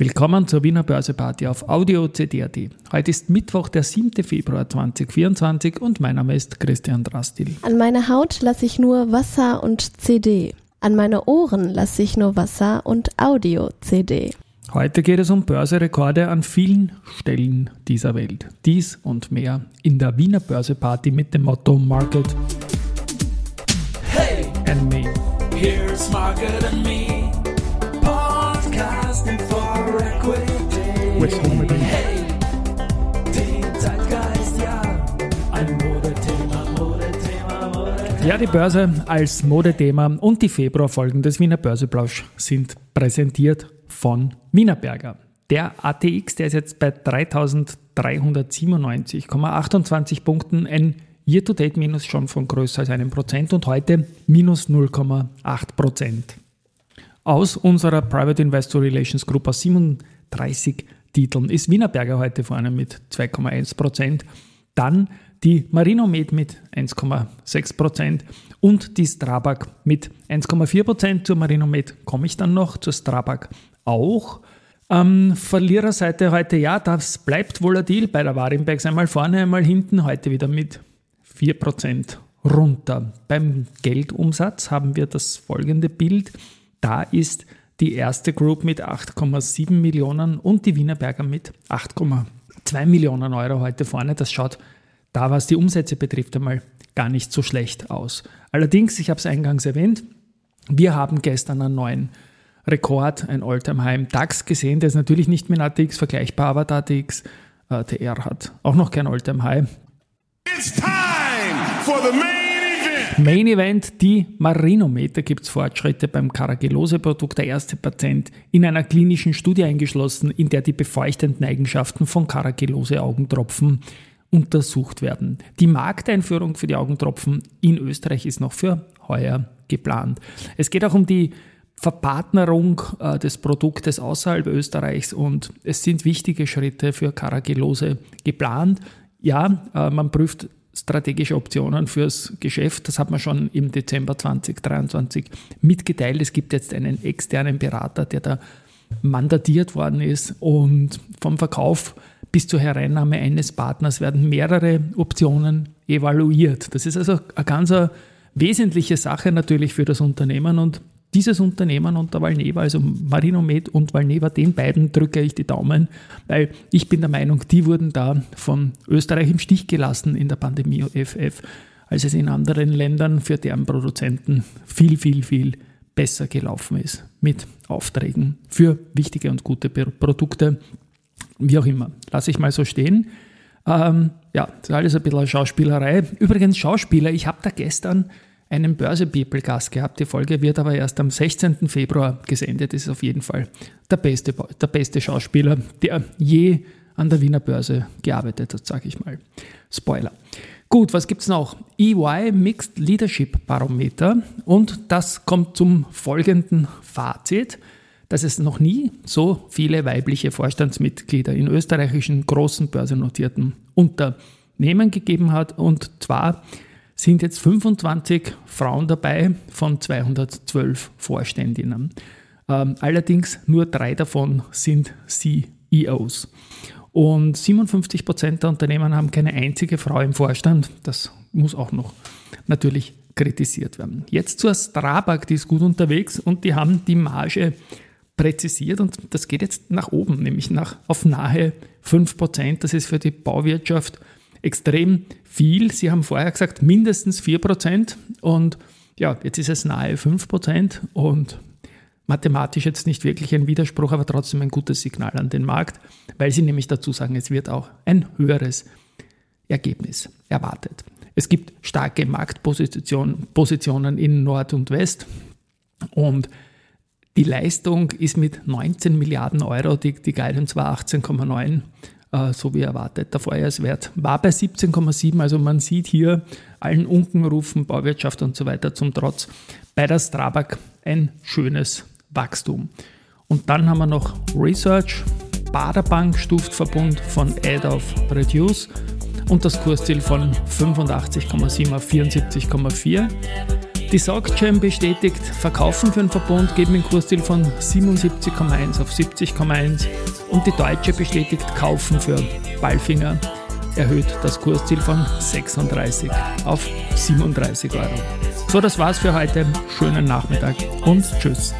Willkommen zur Wiener Börseparty auf Audio CD.at. Heute ist Mittwoch, der 7. Februar 2024 und mein Name ist Christian Drastil. An meine Haut lasse ich nur Wasser und CD. An meine Ohren lasse ich nur Wasser und Audio-CD. Heute geht es um Börserekorde an vielen Stellen dieser Welt. Dies und mehr in der Wiener Börseparty mit dem Motto Market Hey, and Me. here's Market and Me. Podcasting for Ja. Ja, die Börse als Modethema und die Februarfolgen des Wiener Börseplausch sind präsentiert von Wienerberger. Der ATX, der ist jetzt bei 3397,28 Punkten, ein Year-to-Date-Minus schon von größer als einem Prozent und heute minus 0,8 Prozent. Aus unserer Private Investor Relations Group aus 37 Titeln ist Wienerberger heute vorne mit 2,1 Prozent. Dann die Marinomed mit 1,6 Prozent und die Strabag mit 1,4 Prozent. Zur Marinomed komme ich dann noch, zur Strabag auch. Ähm, Verliererseite heute, ja, das bleibt volatil bei der Warimbex. Einmal vorne, einmal hinten, heute wieder mit 4% runter. Beim Geldumsatz haben wir das folgende Bild. Da ist die erste Group mit 8,7 Millionen und die Wienerberger mit 8,2 Millionen Euro heute vorne. Das schaut da, was die Umsätze betrifft, einmal gar nicht so schlecht aus. Allerdings, ich habe es eingangs erwähnt, wir haben gestern einen neuen Rekord, ein All-Time-High im DAX gesehen. Der ist natürlich nicht mit ATX vergleichbar, aber der ATX äh, TR hat auch noch kein All-Time-High. It's time for the main. Main Event, die Marinometer gibt es Fortschritte beim Caragillose-Produkt. Der erste Patient in einer klinischen Studie eingeschlossen, in der die befeuchtenden Eigenschaften von Caragillose-Augentropfen untersucht werden. Die Markteinführung für die Augentropfen in Österreich ist noch für heuer geplant. Es geht auch um die Verpartnerung äh, des Produktes außerhalb Österreichs und es sind wichtige Schritte für Caragillose geplant. Ja, äh, man prüft strategische Optionen fürs Geschäft. Das hat man schon im Dezember 2023 mitgeteilt. Es gibt jetzt einen externen Berater, der da mandatiert worden ist und vom Verkauf bis zur Hereinnahme eines Partners werden mehrere Optionen evaluiert. Das ist also eine ganz äh, wesentliche Sache natürlich für das Unternehmen und dieses Unternehmen unter Valneva, also Marinomed und Valneva, den beiden drücke ich die Daumen, weil ich bin der Meinung, die wurden da von Österreich im Stich gelassen in der Pandemie FF, als es in anderen Ländern für deren Produzenten viel, viel, viel besser gelaufen ist mit Aufträgen für wichtige und gute Produkte, wie auch immer. Lasse ich mal so stehen. Ähm, ja, das ist alles ein bisschen Schauspielerei. Übrigens, Schauspieler, ich habe da gestern einen Börse-People-Gast gehabt. Die Folge wird aber erst am 16. Februar gesendet. Das ist auf jeden Fall der beste, der beste Schauspieler, der je an der Wiener Börse gearbeitet hat, sage ich mal. Spoiler. Gut, was gibt es noch? EY Mixed Leadership Barometer und das kommt zum folgenden Fazit, dass es noch nie so viele weibliche Vorstandsmitglieder in österreichischen großen börsennotierten Unternehmen gegeben hat und zwar sind jetzt 25 Frauen dabei von 212 Vorständinnen. Ähm, allerdings nur drei davon sind CEOs. Und 57 Prozent der Unternehmen haben keine einzige Frau im Vorstand. Das muss auch noch natürlich kritisiert werden. Jetzt zur Strabag, die ist gut unterwegs und die haben die Marge präzisiert und das geht jetzt nach oben, nämlich nach, auf nahe 5 Prozent. Das ist für die Bauwirtschaft extrem viel. Sie haben vorher gesagt, mindestens 4 Prozent und ja, jetzt ist es nahe 5 Prozent und mathematisch jetzt nicht wirklich ein Widerspruch, aber trotzdem ein gutes Signal an den Markt, weil sie nämlich dazu sagen, es wird auch ein höheres Ergebnis erwartet. Es gibt starke Marktpositionen in Nord und West und die Leistung ist mit 19 Milliarden Euro, die, die Guidance war 18,9, äh, so wie erwartet. Der Vorjahreswert war bei 17,7, also man sieht hier allen Unkenrufen, Bauwirtschaft und so weiter zum Trotz bei der Strabag ein schönes Wachstum. Und dann haben wir noch Research, Baderbank stuft Verbund von Add auf Reduce und das Kursziel von 85,7 auf 74,4. Die SocGen bestätigt, Verkaufen für den Verbund geben einen Kursziel von 77,1 auf 70,1 und die Deutsche bestätigt Kaufen für Ballfinger, erhöht das Kursziel von 36 auf 37 Euro. So, das war's für heute. Schönen Nachmittag und tschüss.